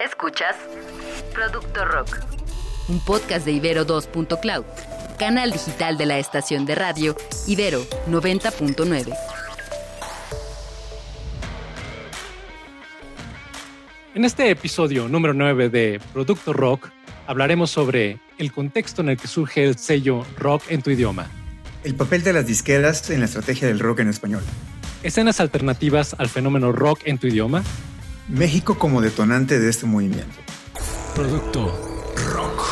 Escuchas Producto Rock, un podcast de Ibero 2.cloud, canal digital de la estación de radio Ibero 90.9. En este episodio número 9 de Producto Rock hablaremos sobre el contexto en el que surge el sello rock en tu idioma. El papel de las disqueras en la estrategia del rock en español. Escenas alternativas al fenómeno rock en tu idioma. México como detonante de este movimiento. Producto Rock.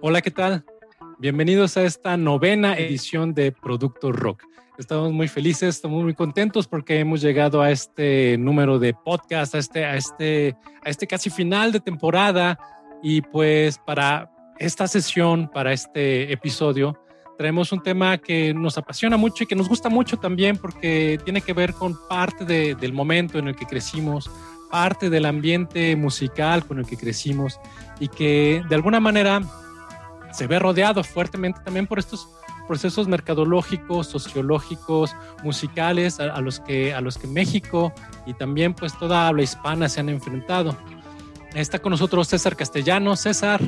Hola, ¿qué tal? Bienvenidos a esta novena edición de Producto Rock. Estamos muy felices, estamos muy contentos porque hemos llegado a este número de podcast, a este, a este, a este casi final de temporada. Y pues para esta sesión, para este episodio, traemos un tema que nos apasiona mucho y que nos gusta mucho también porque tiene que ver con parte del momento en el que crecimos, parte del ambiente musical con el que crecimos y que de alguna manera se ve rodeado fuertemente también por estos procesos mercadológicos, sociológicos, musicales a, los que, a los que México y también pues toda habla hispana se han enfrentado. Está con nosotros César Castellano. César.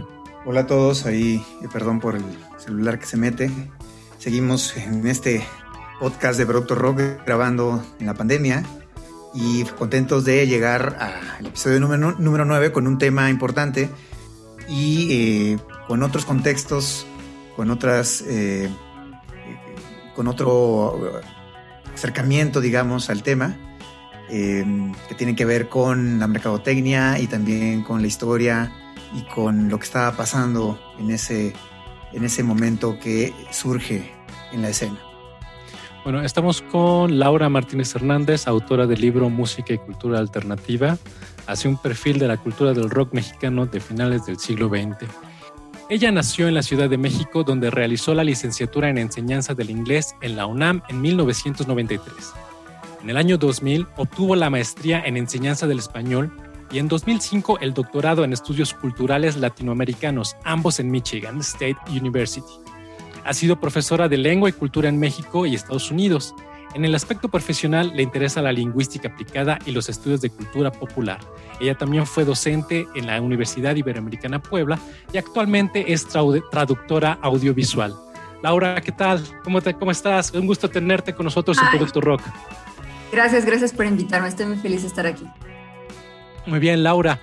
Hola a todos, ahí eh, perdón por el celular que se mete. Seguimos en este podcast de Producto Rock grabando en la pandemia y contentos de llegar al episodio número, número 9 con un tema importante y eh, con otros contextos, con otras eh, con otro acercamiento, digamos, al tema, em, que tiene que ver con la mercadotecnia y también con la historia y con lo que estaba pasando en ese, en ese momento que surge en la escena. Bueno, estamos con Laura Martínez Hernández, autora del libro Música y Cultura Alternativa, hace un perfil de la cultura del rock mexicano de finales del siglo XX. Ella nació en la Ciudad de México, donde realizó la licenciatura en enseñanza del inglés en la UNAM en 1993. En el año 2000 obtuvo la maestría en enseñanza del español y en 2005 el doctorado en estudios culturales latinoamericanos, ambos en Michigan State University. Ha sido profesora de lengua y cultura en México y Estados Unidos en el aspecto profesional le interesa la lingüística aplicada y los estudios de cultura popular. Ella también fue docente en la Universidad Iberoamericana Puebla y actualmente es traductora audiovisual. Laura, ¿qué tal? ¿Cómo, te, cómo estás? Un gusto tenerte con nosotros en Producto Rock. Gracias, gracias por invitarme. Estoy muy feliz de estar aquí. Muy bien, Laura.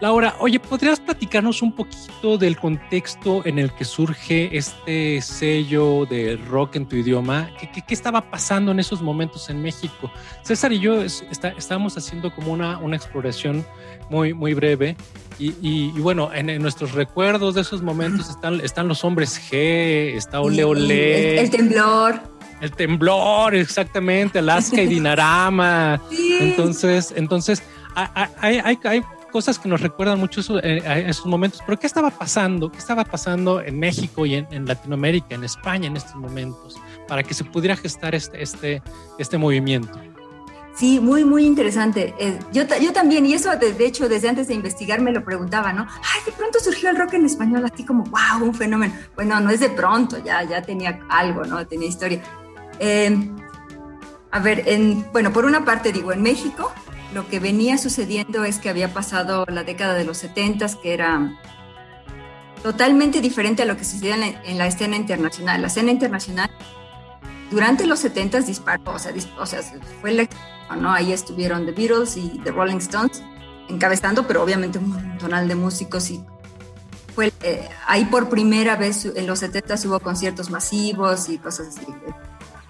Laura, oye, ¿podrías platicarnos un poquito del contexto en el que surge este sello de rock en tu idioma? ¿Qué, estaba pasando en esos momentos en México? César y yo estábamos haciendo como una, una exploración muy, muy breve y, bueno, en, nuestros recuerdos de esos momentos están, están los hombres G, está Ole Ole. El, temblor. El temblor, exactamente, Alaska y Dinarama. Entonces, entonces hay, hay, hay, cosas que nos recuerdan mucho eh, a esos momentos. Pero ¿qué estaba pasando? ¿Qué estaba pasando en México y en, Latinoamérica, en España en estos momentos, para que se pudiera gestar este, este, este movimiento? Sí, muy, muy interesante. Eh, yo, yo también, y eso de, hecho desde antes de investigar me lo preguntaba, ¿no? Ay, de pronto surgió el rock en español, así como, wow, un fenómeno. Bueno, no es de pronto, ya, ya tenía algo, ¿no? Tenía historia. Eh, a ver, en, bueno, por una parte digo, en México lo que venía sucediendo es que había pasado la década de los 70, que era totalmente diferente a lo que sucedía en la, escena internacional. La escena internacional durante los 70 disparó, o sea, o sea fue la, ¿no? Ahí estuvieron The Beatles y The Rolling Stones encabezando, pero obviamente un montonal de músicos y fue eh, ahí por primera vez en los 70 hubo conciertos masivos y cosas así.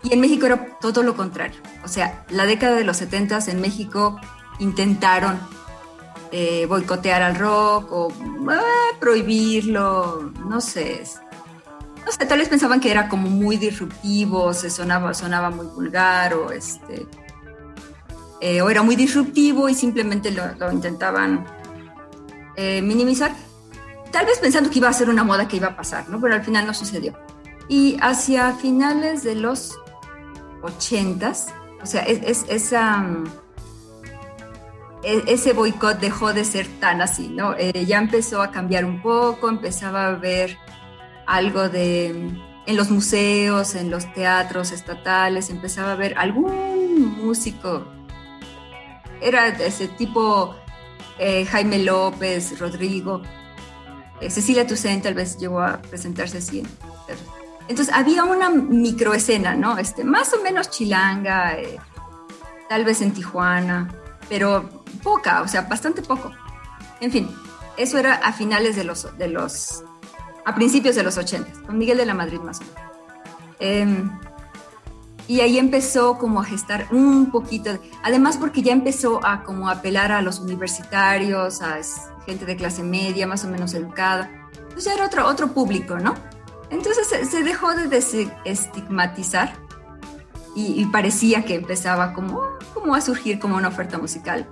Y en México era todo lo contrario. O sea, la década de los 70 en México intentaron eh, boicotear al rock o ah, prohibirlo, no sé. No sé, tal vez pensaban que era como muy disruptivo, se sonaba, sonaba muy vulgar o este. Eh, o era muy disruptivo y simplemente lo, intentaban eh, minimizar. Tal vez pensando que iba a ser una moda que iba a pasar, ¿no? Pero al final no sucedió. Y hacia finales de los ochentas, o sea, es, esa, e, ese boicot dejó de ser tan así, ¿no? Eh, ya empezó a cambiar un poco, empezaba a ver algo de, en los museos, en los teatros estatales, empezaba a ver algún músico era ese tipo eh, Jaime López, Rodrigo, eh, Cecilia Toussaint tal vez llegó a presentarse así. Entonces había una microescena, ¿no? Este, más o menos chilanga, eh, tal vez en Tijuana, pero poca, o sea, bastante poco. En fin, eso era a finales de los, de los a principios de los 80, con Miguel de la Madrid más o menos. Em, y ahí empezó como a gestar un poquito, además porque ya empezó a como apelar a los universitarios, a gente de clase media, más o menos educada. Ya era otro, otro público, ¿no? Entonces se, dejó de estigmatizar y, parecía que empezaba como, como a surgir como una oferta musical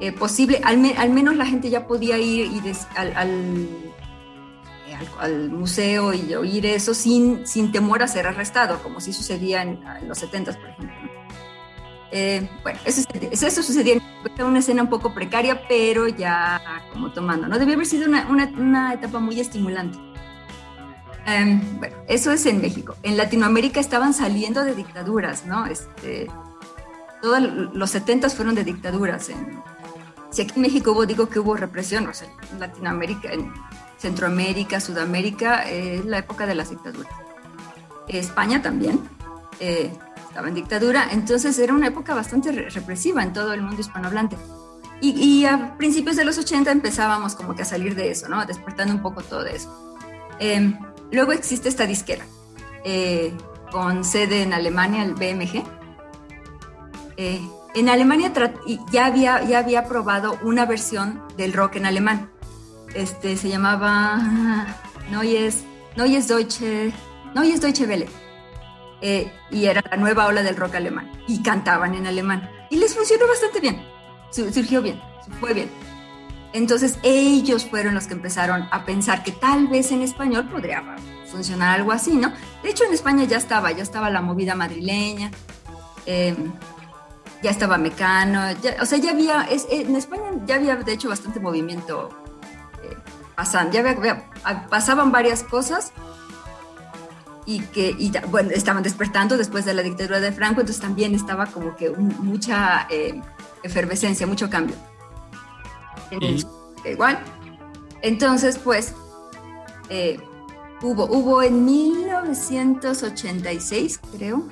eh, posible. Al, menos la gente ya podía ir y al, al, museo y oír eso sin, sin temor a ser arrestado, como si sucedía en, los 70, por ejemplo. Eh, bueno, eso, eso sucedía en una escena un poco precaria, pero ya como tomando, ¿no? Debió haber sido una, una, una etapa muy estimulante. Em, bueno, eso es en México. En Latinoamérica estaban saliendo de dictaduras, ¿no? Este, todos los 70 fueron de dictaduras. En, si aquí en México hubo, digo que hubo represión, o sea, en Latinoamérica, en Centroamérica, Sudamérica, es la época de las dictaduras. España también eh, estaba en dictadura, entonces era una época bastante represiva en todo el mundo hispanohablante. Y, a principios de los 80 empezábamos como que a salir de eso, ¿no? Despertando un poco todo eso. Em, luego existe esta disquera eh, con sede en Alemania, el BMG. Eh, en Alemania ya había, ya había probado una versión del rock en alemán este, se llamaba Neues, Neues Deutsche, Neues Deutsche Welle. Eh, y era la nueva ola del rock alemán. Y cantaban en alemán. Y les funcionó bastante bien. Surgió bien, fue bien. Entonces ellos fueron los que empezaron a pensar que tal vez en español podría funcionar algo así, ¿no? De hecho en España ya estaba, ya estaba la movida madrileña, em, ya estaba Mecano, o sea, ya había, en España ya había de hecho bastante movimiento pasan, ya pasaban varias cosas y que bueno, estaban despertando después de la dictadura de Franco, entonces también estaba como que mucha eh, efervescencia, mucho cambio. Igual. Entonces, pues, eh, hubo, hubo en 1986, creo,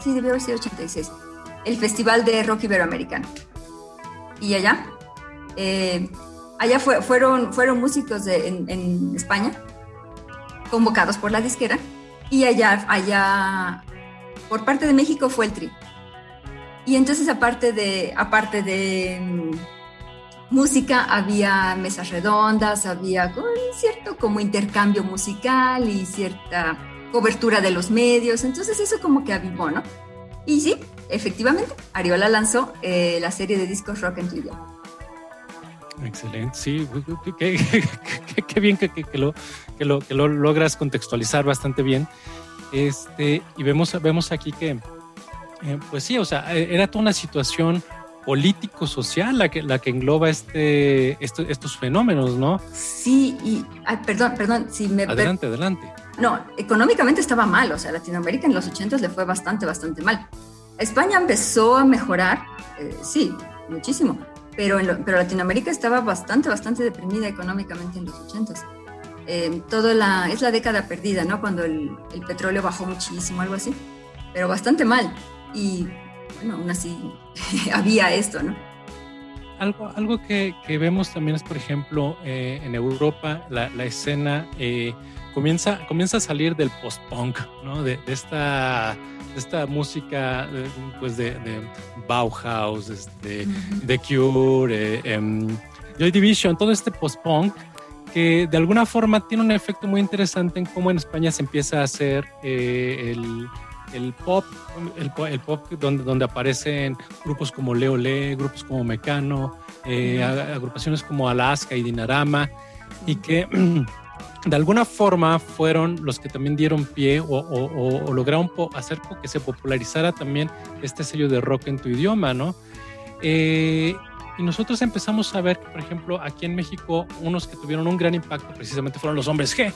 sí, debió haber sido 86, el Festival de Rock Iberoamericano. Y allá, eh, allá fueron, fueron músicos en, España, convocados por la disquera, y allá, allá, por parte de México fue el tri. Y entonces aparte de, aparte de mm, música, había mesas redondas, había cierto como intercambio musical y cierta cobertura de los medios, entonces eso como que avivó, ¿no? Y sí, efectivamente, Ariola lanzó eh, la serie de discos Rock en tu Excelente, sí, qué, bien que, lo, que, lo, que lo logras contextualizar bastante bien. Este, y vemos, vemos aquí que, eh, pues sí, o sea, e, era toda una situación político-social la que, la que engloba este, estos fenómenos, ¿no? Sí, y, perdón, perdón, si me... Adelante, adelante. No, económicamente estaba mal, o sea, Latinoamérica en los 80 le fue bastante, bastante mal. España empezó a mejorar, eh, sí, muchísimo, pero, pero Latinoamérica estaba bastante, bastante deprimida económicamente en los 80 eh, todo la, es la década perdida, ¿no? Cuando el, el, petróleo bajó muchísimo, algo así, pero bastante mal. Y bueno, aún así había esto, ¿no? Algo, algo que, que, vemos también es, por ejemplo, eh, en Europa, la, la escena eh, comienza, comienza a salir del post-punk, ¿no? De, de esta esta música pues de, Bauhaus, este, The Cure, eh, em, Joy Division, todo este post-punk que de alguna forma tiene un efecto muy interesante en cómo en España se empieza a hacer eh, el, pop, el, pop donde, donde aparecen grupos como Leo Le, grupos como Mecano, eh, agrupaciones como Alaska y Dinarama, y que de alguna forma fueron los que también dieron pie o, lograron hacer que se popularizara también este sello de rock en tu idioma, ¿no? Eh, y nosotros empezamos a ver que, por ejemplo, aquí en México, unos que tuvieron un gran impacto precisamente fueron los hombres G.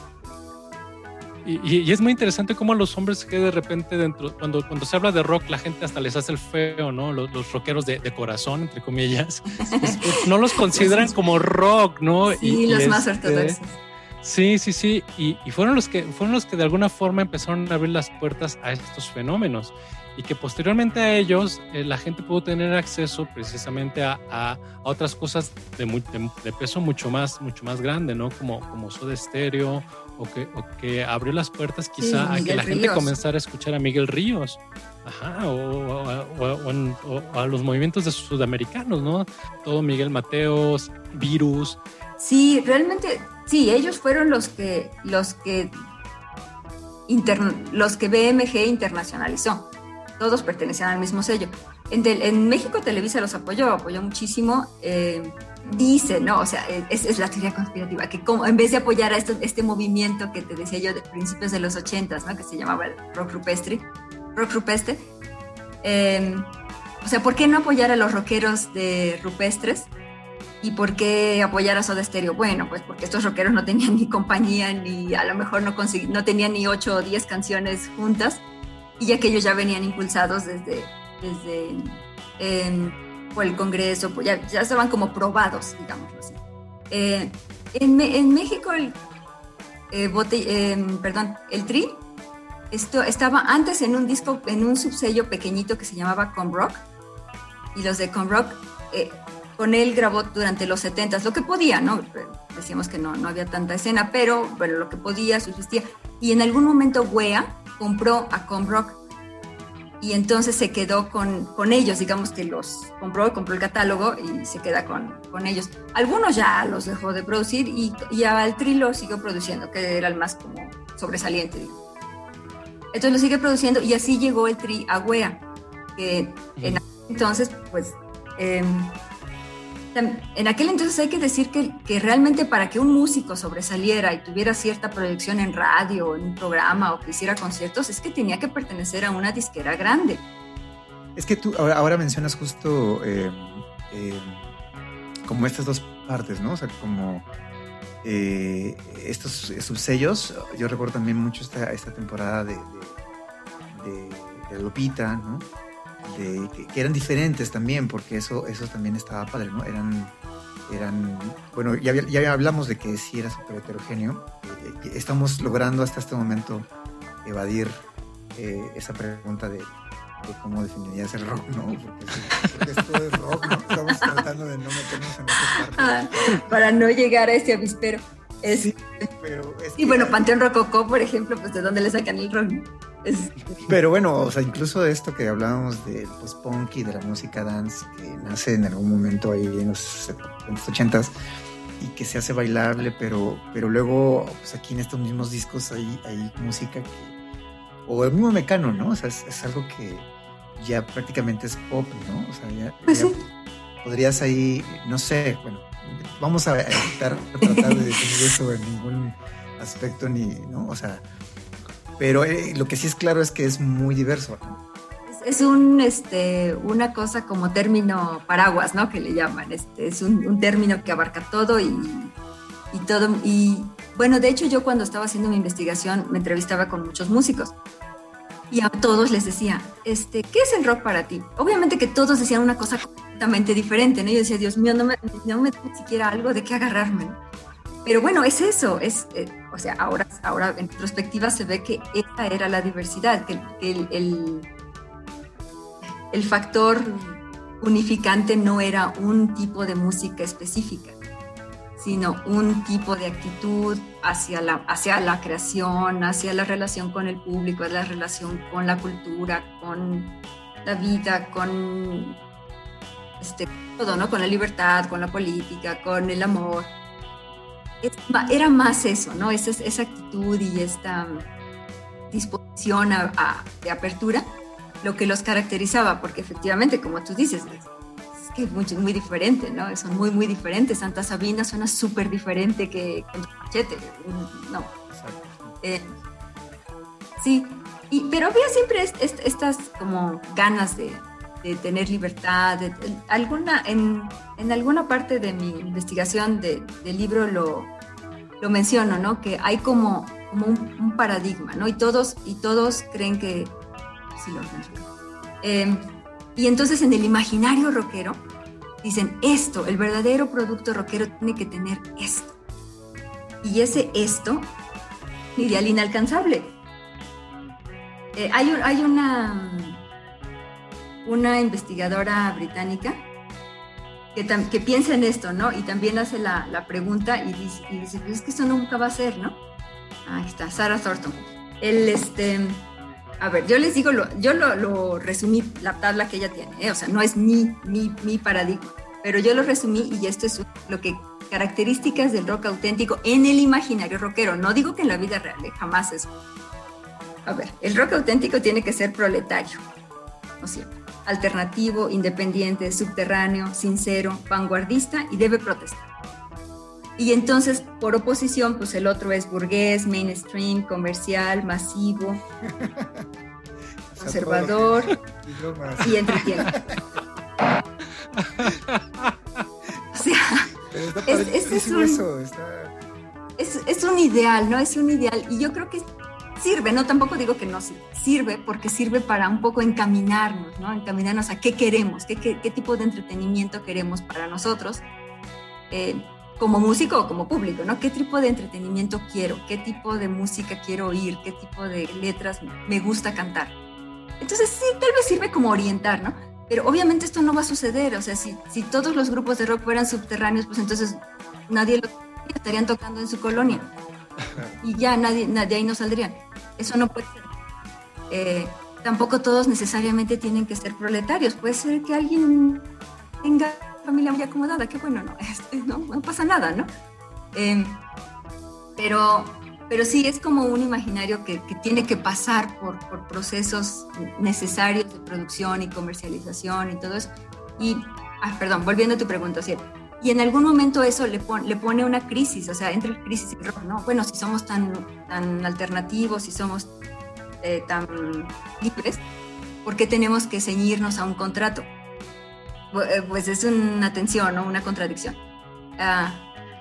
Y, es muy interesante cómo los hombres que de repente dentro, cuando, cuando se habla de rock, la gente hasta les hace el feo, ¿no? Los, los rockeros de, corazón, entre comillas, no los consideran como rock, ¿no? Sí, los más este, ortodoxos. Sí, sí, sí. Y, y, fueron los que fueron los que de alguna forma empezaron a abrir las puertas a estos fenómenos y que posteriormente a ellos eh, la gente pudo tener acceso precisamente a, a, otras cosas de, de, peso mucho más, mucho más grande, ¿no? Como, como Soda Stereo o que, o que abrió las puertas quizá a que la gente comenzara a escuchar a Miguel Ríos. Ajá, o, o, a los movimientos de sudamericanos, ¿no? Todo Miguel Mateos, Virus. Sí, realmente, sí, ellos fueron los que, los que, los que BMG internacionalizó todos pertenecían al mismo sello. En, México Televisa los apoyó, apoyó muchísimo. Eh, dice, ¿no? O sea, es, es, la teoría conspirativa, que como en vez de apoyar a este movimiento que te decía yo de principios de los ochentas, ¿no? Que se llamaba el rock rupestre, rock rupestre, em, o sea, ¿por qué no apoyar a los rockeros de rupestres? ¿Y por qué apoyar a Soda Stereo? Bueno, pues porque estos rockeros no tenían ni compañía, ni a lo mejor no, no tenían ni ocho o diez canciones juntas y ya que ellos ya venían impulsados desde, desde em, por el Congreso, ya, ya, estaban como probados, digámoslo así. Eh, en, en, México, el, eh, em, perdón, el TRI esto, estaba antes en un disco, en un subsello pequeñito que se llamaba Rock y los de Comrock, eh, con él grabó durante los 70 lo que podía, ¿no? Decíamos que no, no había tanta escena, pero bueno, lo que podía, subsistía. Y en algún momento Wea, compró a Comrock y entonces se quedó con, con, ellos, digamos que los compró, compró el catálogo y se queda con, con ellos. Algunos ya los dejó de producir y, y al Tri lo siguió produciendo, que era el más como sobresaliente. Entonces lo sigue produciendo y así llegó el Tri a Wea, que en entonces pues eh, en aquel entonces hay que decir que, realmente para que un músico sobresaliera y tuviera cierta proyección en radio en un programa o que hiciera conciertos, es que tenía que pertenecer a una disquera grande. Es que tú ahora, mencionas justo eh, eh, como estas dos partes, ¿no? O sea, como eh, estos subsellos. Yo recuerdo también mucho esta, esta temporada de, de, de Lupita, ¿no? Que, eran diferentes también, porque eso, eso también estaba padre, ¿no? Eran, eran bueno, ya, ya hablamos de que sí era súper heterogéneo. Eh, estamos logrando hasta este momento evadir eh, esa pregunta de, cómo definirías el rock, ¿no? Porque, esto es rock, ¿no? Estamos tratando de no meternos en esa parte. Ah, para no llegar a ese avispero. sí, pero y bueno, Panteón Rococó, por ejemplo, pues de dónde le sacan el rock. Pero bueno, o sea, incluso de esto que hablábamos del post-punk y de la música dance que nace en algún momento ahí en los, 80s y que se hace bailable, pero, pero luego pues aquí en estos mismos discos hay, hay música que, o el mismo mecano, ¿no? O sea, es, algo que ya prácticamente es pop, ¿no? O sea, ya, pues podrías ahí, no sé, bueno, vamos a evitar tratar de definir eso en ningún aspecto ni, ¿no? O sea, pero eh, lo que sí es claro es que es muy diverso. Es, un, este, una cosa como término paraguas, ¿no? Que le llaman. Este, es un, término que abarca todo y, y, todo. Y bueno, de hecho yo cuando estaba haciendo mi investigación me entrevistaba con muchos músicos y a todos les decía, este, ¿qué es el rock para ti? Obviamente que todos decían una cosa completamente diferente, ¿no? Yo decía, Dios mío, no me, no me ni siquiera algo de qué agarrarme. Pero bueno, es eso, es, eh, o sea, ahora, ahora en perspectiva se ve que esa era la diversidad, que el, el, el, factor unificante no era un tipo de música específica, sino un tipo de actitud hacia la, hacia la creación, hacia la relación con el público, la relación con la cultura, con la vida, con este, todo, ¿no? Con la libertad, con la política, con el amor era más eso, ¿no? Esa, esa actitud y esta disposición de apertura lo que los caracterizaba, porque efectivamente, como tú dices, es, que es muy, muy, diferente, ¿no? Son muy, muy diferentes. Santa Sabina suena súper diferente que Machete, no. Eh, sí, pero había siempre estas como ganas de, de tener libertad. alguna, en, en, alguna parte de mi investigación de, del libro lo, lo menciono, ¿no? Que hay como, como un, paradigma, ¿no? Y todos, y todos creen que... Sí, lo eh, y entonces en el imaginario rockero dicen esto, el verdadero producto rockero tiene que tener esto. Y ese esto, ideal inalcanzable. Eh, hay, hay una, una investigadora británica que, piensa en esto, ¿no? Y también hace la, pregunta y dice, y pues es que eso nunca va a ser, ¿no? Ahí está, Sarah Thornton. El, este, a ver, yo les digo, yo lo, resumí, la tabla que ella tiene, ¿eh? o sea, no es mi, mi, mi paradigma, pero yo lo resumí y esto es lo que características del rock auténtico en el imaginario rockero. No digo que en la vida real, ¿eh? jamás es. A ver, el rock auténtico tiene que ser proletario, ¿no cierto? Alternativo, independiente, subterráneo, sincero, vanguardista y debe protestar. Y entonces, por oposición, pues el otro es burgués, mainstream, comercial, masivo, conservador y entretiene. o sea, es, un, es, es, un ideal, ¿no? Es un ideal. Y yo creo que sirve, no tampoco digo que no sirve, porque sirve para un poco encaminarnos, ¿no? Encaminarnos a qué queremos, qué, qué, qué tipo de entretenimiento queremos para nosotros. Eh, como músico o como público, ¿no? ¿Qué tipo de entretenimiento quiero? ¿Qué tipo de música quiero oír? ¿Qué tipo de letras me gusta cantar? Entonces sí, tal vez sirve como orientar, ¿no? Pero obviamente esto no va a suceder, o sea, si, si todos los grupos de rock fueran subterráneos, pues entonces nadie lo estarían tocando en su colonia y ya nadie, nadie ahí no saldrían. Eso no puede ser. Eh, tampoco todos necesariamente tienen que ser proletarios, puede ser que alguien tenga familia muy acomodada, qué bueno, no, este, no, no pasa nada, ¿no? Em, pero, pero sí es como un imaginario que, que tiene que pasar por, por, procesos necesarios de producción y comercialización y todo eso. Y, ah, perdón, volviendo a tu pregunta, ¿sí? Y en algún momento eso le, le pone una crisis, o sea, entre crisis y rock, ¿no? Bueno, si somos tan, tan alternativos, si somos eh, tan libres, ¿por qué tenemos que ceñirnos a un contrato? Eh, pues es una tensión o una contradicción. Ah,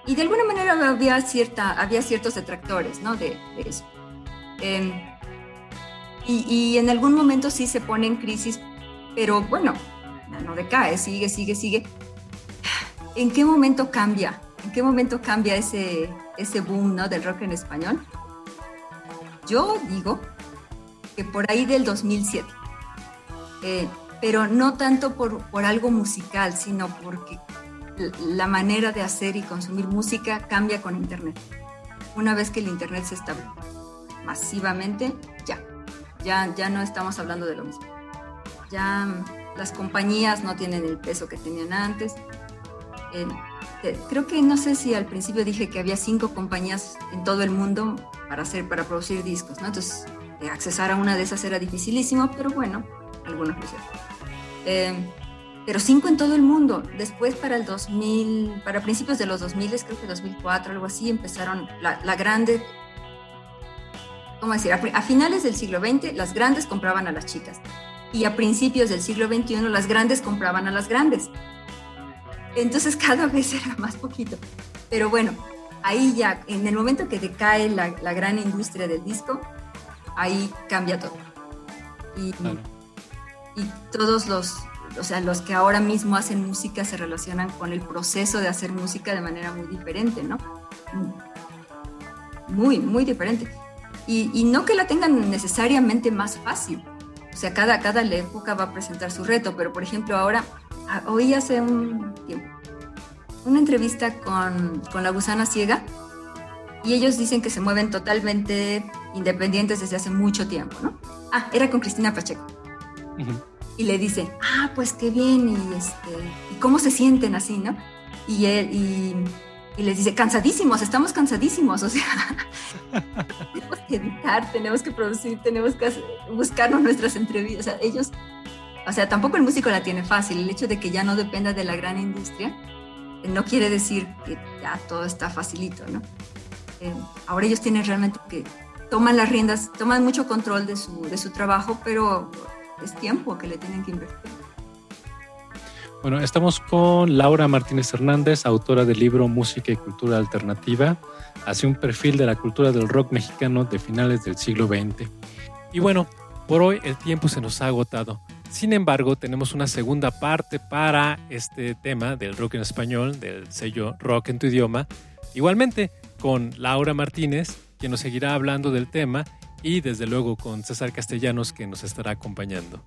y de alguna manera había, cierta, había ciertos detractores ¿no? de, eso. Em, y, y, en algún momento sí se pone en crisis, pero bueno, no decae, sigue, sigue, sigue. ¿En qué momento cambia? ¿En qué momento cambia ese, ese boom ¿no? del rock en español? Yo digo que por ahí del 2007. Eh, pero no tanto por, por algo musical, sino porque la manera de hacer y consumir música cambia con Internet. Una vez que el Internet se establece masivamente, ya, ya, ya no estamos hablando de lo mismo. Ya las compañías no tienen el peso que tenían antes. Eh, creo que no sé si al principio dije que había cinco compañías en todo el mundo para hacer, para producir discos, ¿no? Entonces, eh, accesar a una de esas era dificilísimo, pero bueno, algunos lo hicieron. Em, pero cinco en todo el mundo. Después para el 2000, para principios de los 2000, creo que 2004, algo así, empezaron la, la grande, ¿cómo decir? A, finales del siglo XX las grandes compraban a las chicas y a principios del siglo XXI las grandes compraban a las grandes. Entonces cada vez era más poquito. Pero bueno, ahí ya, en el momento que decae la, la gran industria del disco, ahí cambia todo. Y, y todos los, o sea, los que ahora mismo hacen música se relacionan con el proceso de hacer música de manera muy diferente, ¿no? Muy, muy diferente. Y, y no que la tengan necesariamente más fácil. O sea, cada, cada época va a presentar su reto, pero por ejemplo ahora, oí hace un tiempo una entrevista con, con La Gusana Ciega y ellos dicen que se mueven totalmente independientes desde hace mucho tiempo, ¿no? Ah, era con Cristina Pacheco. Y le dice, ah, pues qué bien, y, este, ¿y cómo se sienten así, no? Y, él, y, les dice, cansadísimos, estamos cansadísimos, o sea, tenemos que editar, tenemos que producir, tenemos que buscarnos nuestras entrevistas, o sea, ellos, o sea, tampoco el músico la tiene fácil, el hecho de que ya no dependa de la gran industria, eh, no quiere decir que ya todo está facilito, ¿no? Eh, ahora ellos tienen realmente que toman las riendas, toman mucho control de su, de su trabajo, pero es tiempo que le tienen que invertir. Bueno, estamos con Laura Martínez Hernández, autora del libro Música y Cultura Alternativa, hacia un perfil de la cultura del rock mexicano de finales del siglo XX. Y bueno, por hoy el tiempo se nos ha agotado. Sin embargo, tenemos una segunda parte para este tema del rock en español, del sello Rock en tu idioma. Igualmente con Laura Martínez, quien nos seguirá hablando del tema, y desde luego con César Castellanos, que nos estará acompañando.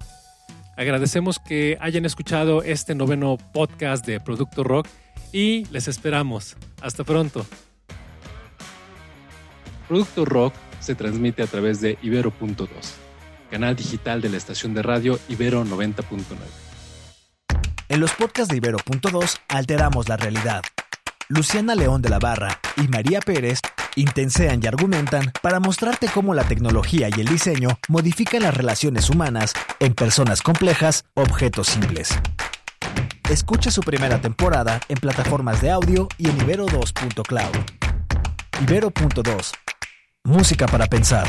Agradecemos que hayan escuchado este noveno podcast de Producto Rock y les esperamos. Hasta pronto. Producto Rock se transmite a través de Ibero.2, canal digital de la estación de radio Ibero 90.9. En los podcasts de Ibero.2 alteramos la realidad. Luciana León de la Barra y María Pérez intensean y argumentan para mostrarte cómo la tecnología y el diseño modifican las relaciones humanas en personas complejas, objetos simples. Escucha su primera temporada en plataformas de audio y en ibero2.cloud. Ibero.2. Música para pensar.